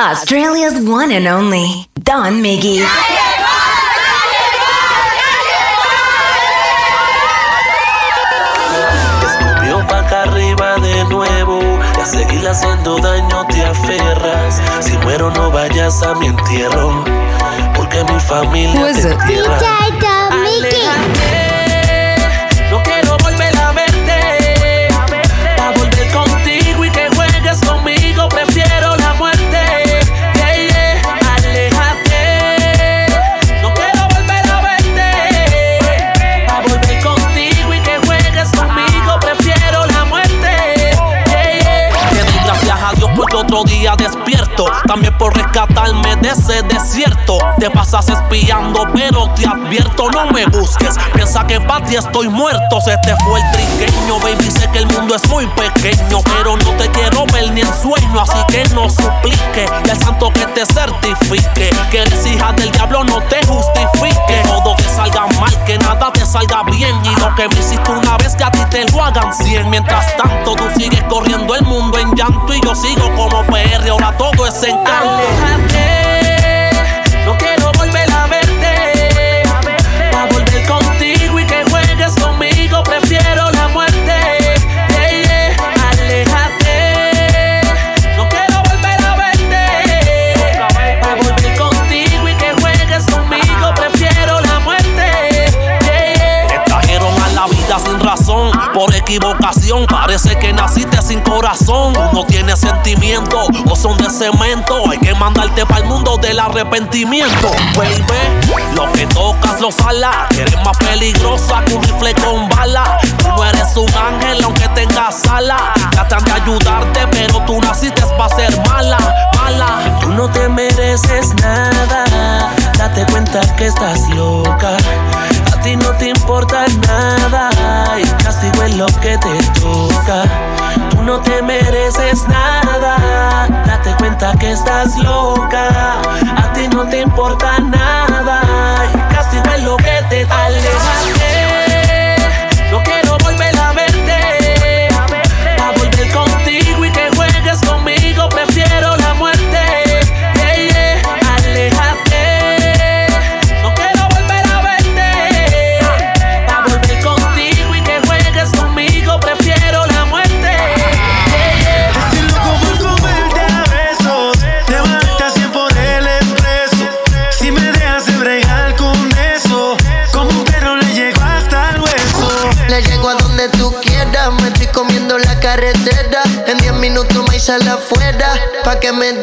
Australia's one and only Don Miggy. Escupió pa' acá arriba de nuevo. Y a seguir haciendo daño te aferras. Si muero, no vayas a mi entierro. Porque mi familia te entierra. También por rescatarme de ese desierto. Te pasas espiando, pero te advierto, no me busques. Piensa que para ti estoy muerto. Se te fue el triqueño, baby. Sé que el mundo es muy pequeño, pero no te quiero ver ni en sueño. Así que no suplique al santo que te certifique. Que eres hija del diablo, no te justifique. Que todo te salga mal, que nada te salga bien. Y lo que me hiciste una vez, que a ti te lo hagan cien. Mientras tanto, tú sigues corriendo el mundo en llanto y yo sigo como PR. Ahora todo es Aléjate, equivocación. Parece que naciste sin corazón. No tienes sentimiento o son de cemento. Hay que mandarte para el mundo del arrepentimiento, baby. Lo que tocas lo sala. Eres más peligrosa que un rifle con bala. Tú no eres un ángel aunque tengas alas. Tratan de ayudarte, pero tú naciste para ser mala, mala. Tú no te mereces nada. Date cuenta que estás loca. A ti no te importa nada. Y castigo es lo que te toca. Tú no te mereces nada. Date cuenta que estás loca. A ti no te importa nada. Y castigo es lo que te toca.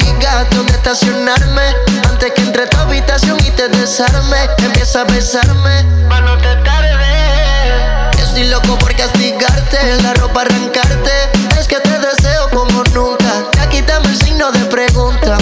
Digas dónde estacionarme. Antes que entre tu habitación y te desarme, empieza a besarme. Pa' no te tarde. Estoy loco por castigarte, la ropa arrancarte. Es que te deseo como nunca. Ya quítame el signo de pregunta.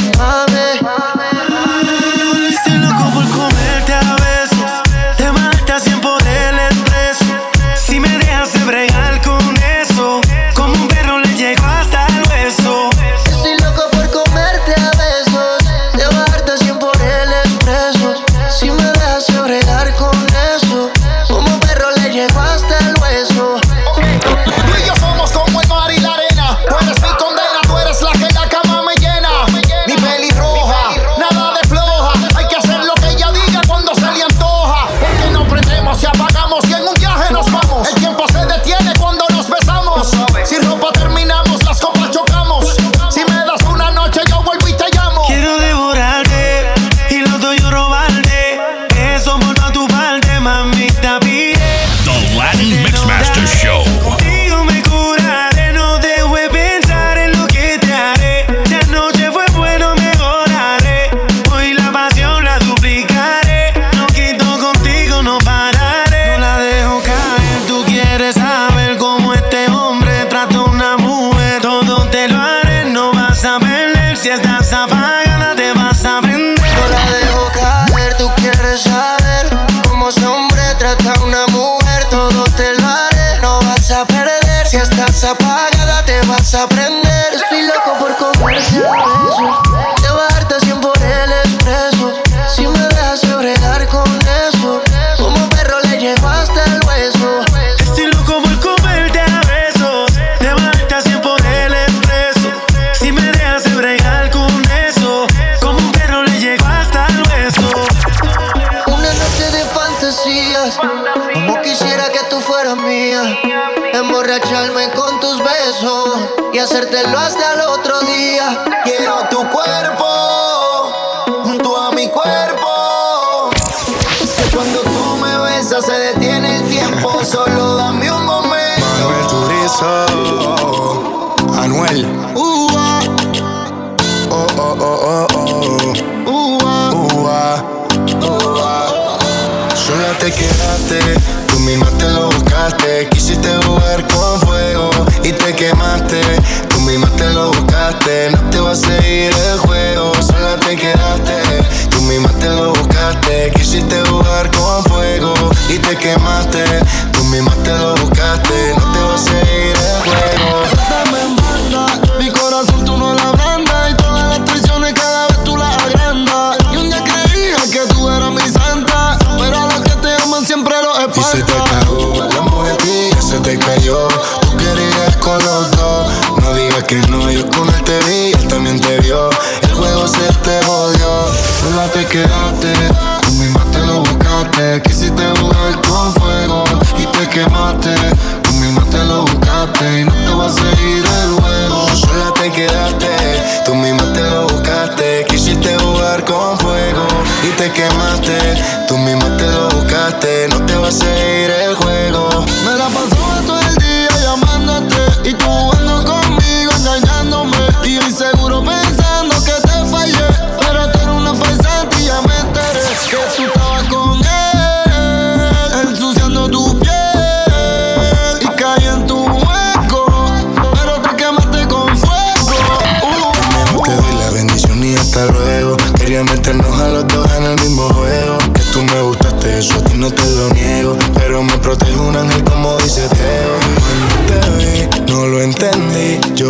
Si estás apagada, te vas a prender. No la dejo caer, tú quieres saber cómo ese hombre trata a una mujer. Todo te lo haré, no vas a perder. Si estás apagada, te vas a prender. Estoy loco por comerte a besos, llevarte 100 por el expreso. Hacértelo hasta el otro día. Quiero tu cuerpo junto a mi cuerpo. Cuando tú me besas se detiene el tiempo. Solo dame un momento. Manuel Turizo, Anuel. Ua, Oh, oh, oh, oh, oh. Ua, ua. Sola te quedaste, tú misma te lo buscaste. Quisiste jugar no te va a seguir el juego. Sola te quedaste, tú misma te lo buscaste. Quisiste jugar con fuego y te quemaste. Tú misma te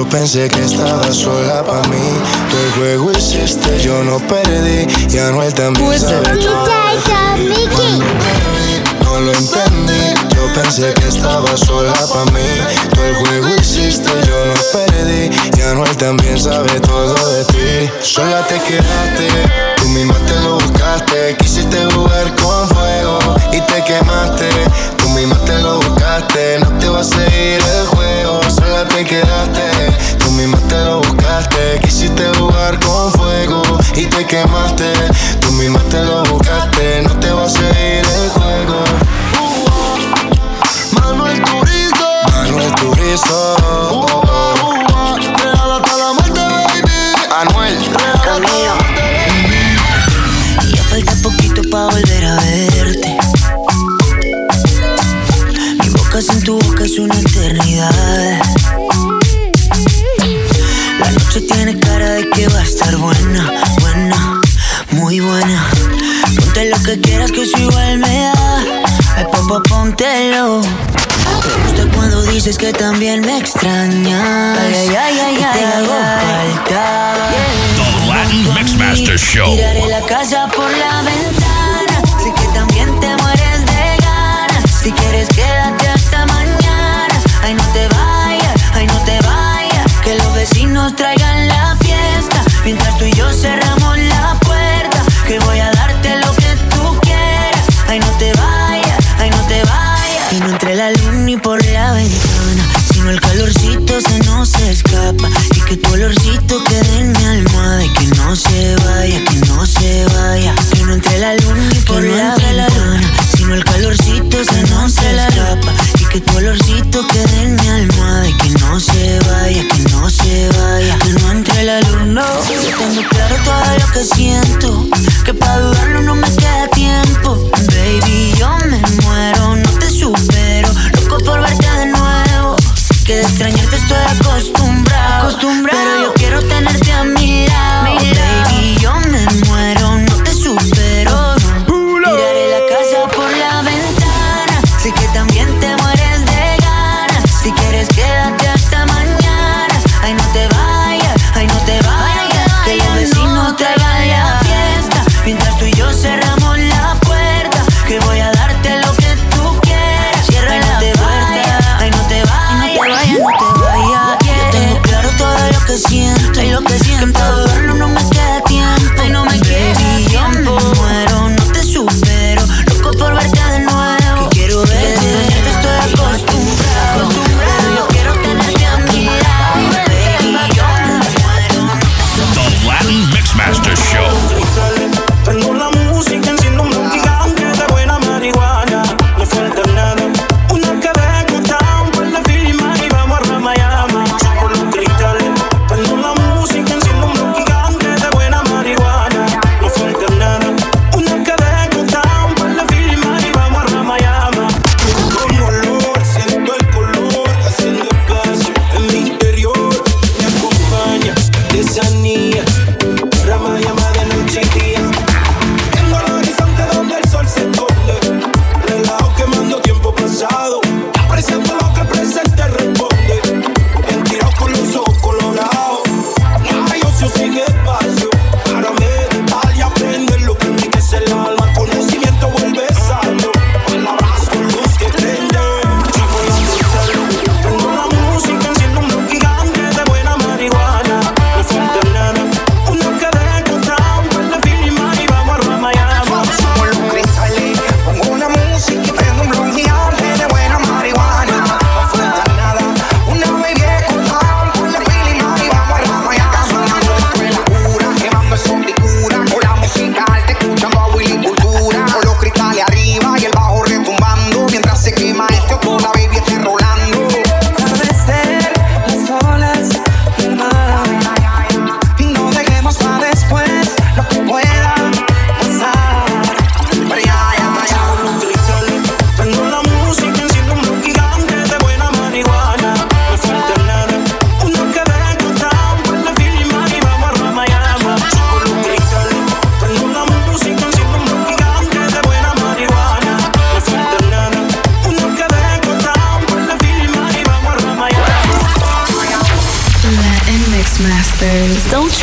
Yo pensé que estaba sola para mí. Tú el juego hiciste, yo no perdí. Y Anuel también sabe todo de ti. Cuando te vi, no lo entendí. Yo pensé que estaba sola para mí. Tú el juego hiciste, yo no perdí. Y Anuel también sabe todo de ti. Sola te quedaste, tú misma te lo buscaste. Quisiste jugar con fuego y te quemaste. Tú misma te lo buscaste, no te va a seguir el juego. Te quedaste, tú misma te lo buscaste. Quisiste jugar con fuego y te quemaste. Tú misma te lo buscaste, no te va a seguir el juego. Manuel Turizo, Manuel Turizo. De que va a estar buena, buena, muy buena. Ponte lo que quieras que eso igual me da. Ay, papá, póntelo. Me gusta cuando dices que también me extrañas. Ay, ay, ay, ay, Te hago falta. The Latin Mixmaster Show. Tiraré la casa por la ventana. Sé que también te mueres de ganas. Si quieres, quédate hasta mañana. Ay, no te vayas, ay, no te vayas. Que los vecinos traigan. Mientras tú y yo cerramos la puerta. Que voy a darte lo que tú quieras. Ay, no te vayas, ay, no te vayas. Y no entre la luz ni por la ventana. Sino el calorcito se nos escapa. Y que tu olorcito quede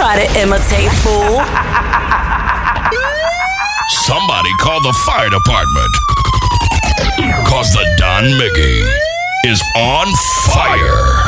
try to imitate, fool. Somebody call the fire department. Cause the Don Miggy is on fire.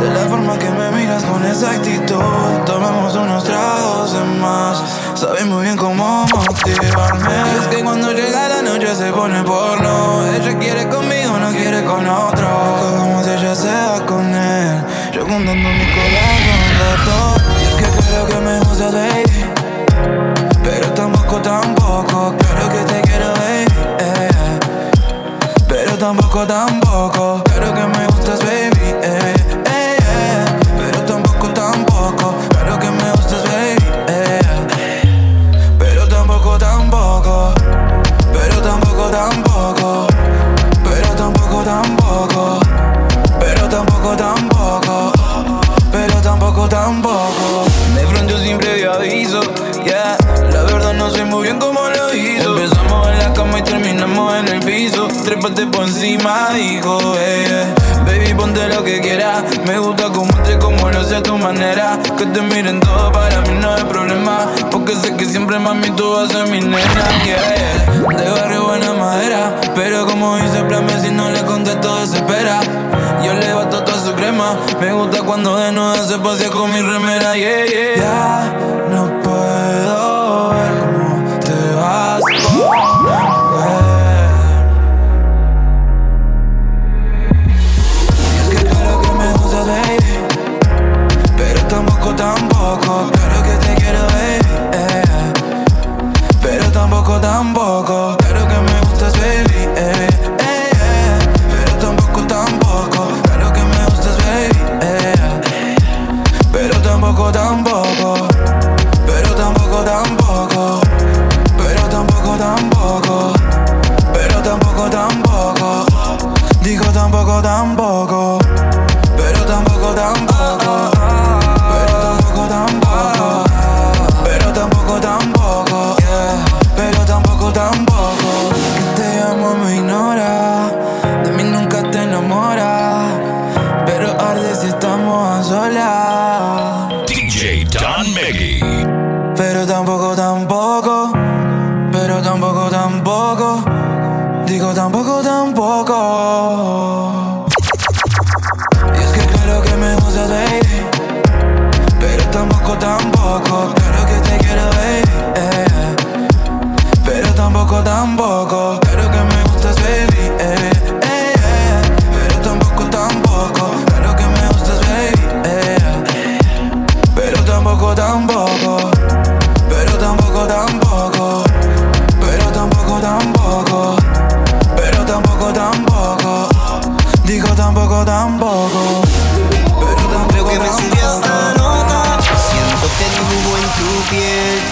De la forma que me miras con esa actitud Tomemos unos tragos de más. Sabes muy bien cómo motivarme. Y es que cuando llega la noche se pone porno. Ella quiere conmigo, no quiere con otro. Como si ella se va con él. Yo contando mi corazón de todo. Y es que creo que me gusta, baby Pero tampoco, tampoco Claro que te quiero, baby eh. Pero tampoco, tampoco Claro que me gustas, baby Pero tampoco, tampoco. De pronto sin previo aviso. Yeah, la verdad no sé muy bien cómo lo hizo. En la cama y terminamos en el piso. Trépate por encima, dijo. Baby, ponte lo que quieras. Me gusta como te como lo sé a tu manera. Que te miren todo para mí no hay problema. Porque sé que siempre mami tú vas a ser mi nena. Yeah, de barrio buena madera. Pero como dice Plame, si no le contesto, desespera. Yo le bato toda su crema. Me gusta cuando de nuevo se pasea con mi remera. Yeah, yeah. Ya no puedo Digo tampoco, tampoco.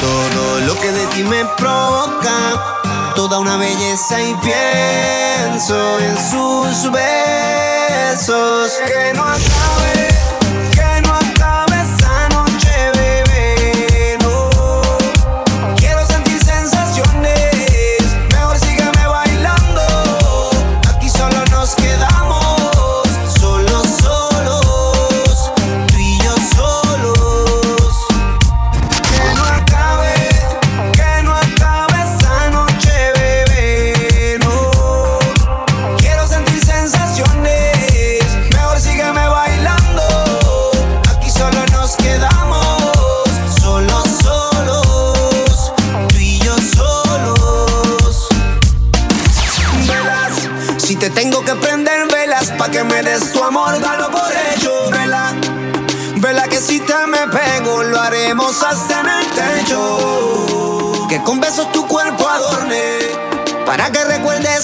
Todo lo que de ti me provoca. Toda una belleza y pienso en sus besos. Que no acabe,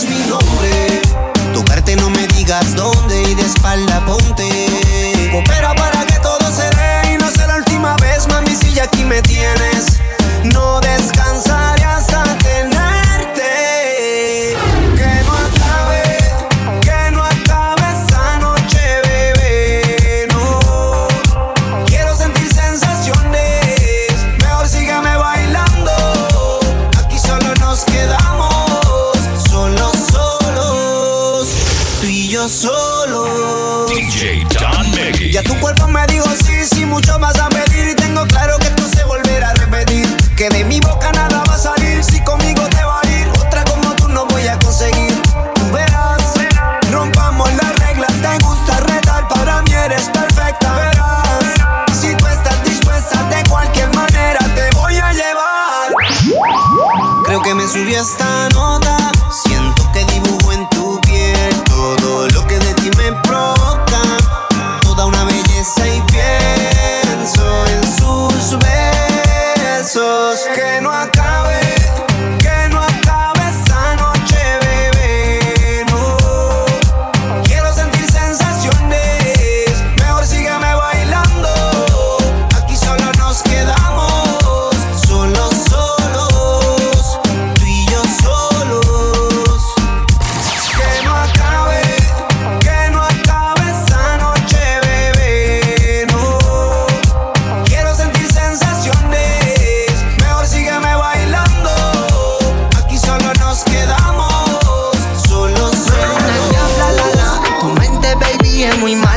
mi nombre. Tocarte no me digas dónde y de espalda ponte. Coopera para que todo se dé y no sea la última vez, mami, si ya aquí me tienes. No descansaré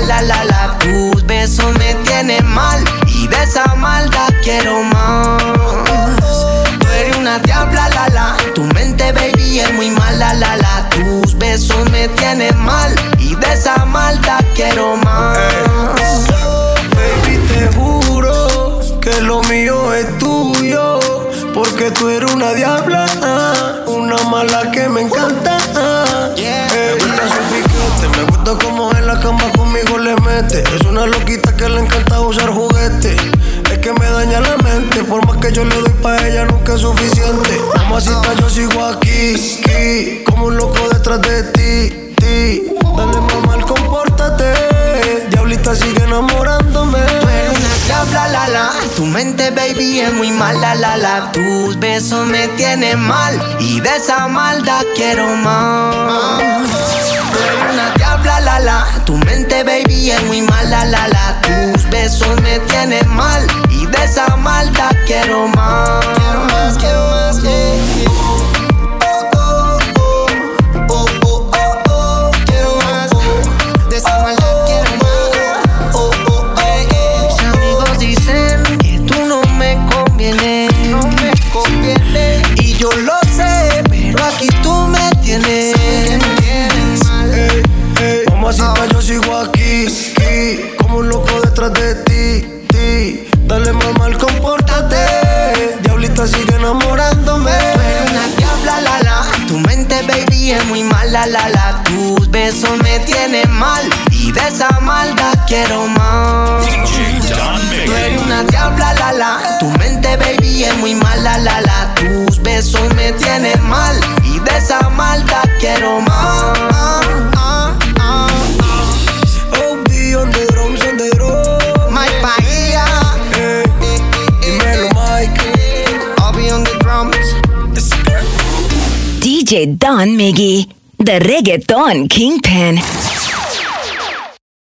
la la la. Tus besos me tienen mal y de esa maldad quiero más. Tú eres una diabla la la. Tu mente baby es muy mala la la. Tus besos me tienen mal y de esa maldad quiero más. Hey. Baby te juro que lo mío es tuyo porque tú eres una diabla, una mala que me encanta Gusta como en la cama conmigo le mete. Es una loquita que le encanta usar juguete. Es que me daña la mente, por más que yo le doy pa' ella nunca es suficiente. Mamacita, yo sigo aquí, aquí, como un loco detrás de ti, ti. Dale mamá, compórtate. Diablita sigue enamorándome. Diabla, la la. Tu mente, baby, es muy mala, la la. Tus besos me tienen mal y de esa maldad quiero más. La. Tu mente, baby, es muy mala, la la. Tus besos me tienen mal y de esa maldad quiero más. Quiero más, quiero más, como un loco detrás de ti, ti. Dale mamá, compórtate. Diablita sigue enamorándome. Tú eres una diabla, la la. Tu mente, baby, es muy mala, la la. Tus besos me tienen mal y de esa maldad quiero más. Tú eres una diabla, la la. Tu mente, baby, es muy mala, la la. Tus besos me tienen mal y de esa maldad quiero más. DJ Don Miggy, the reggaeton kingpin.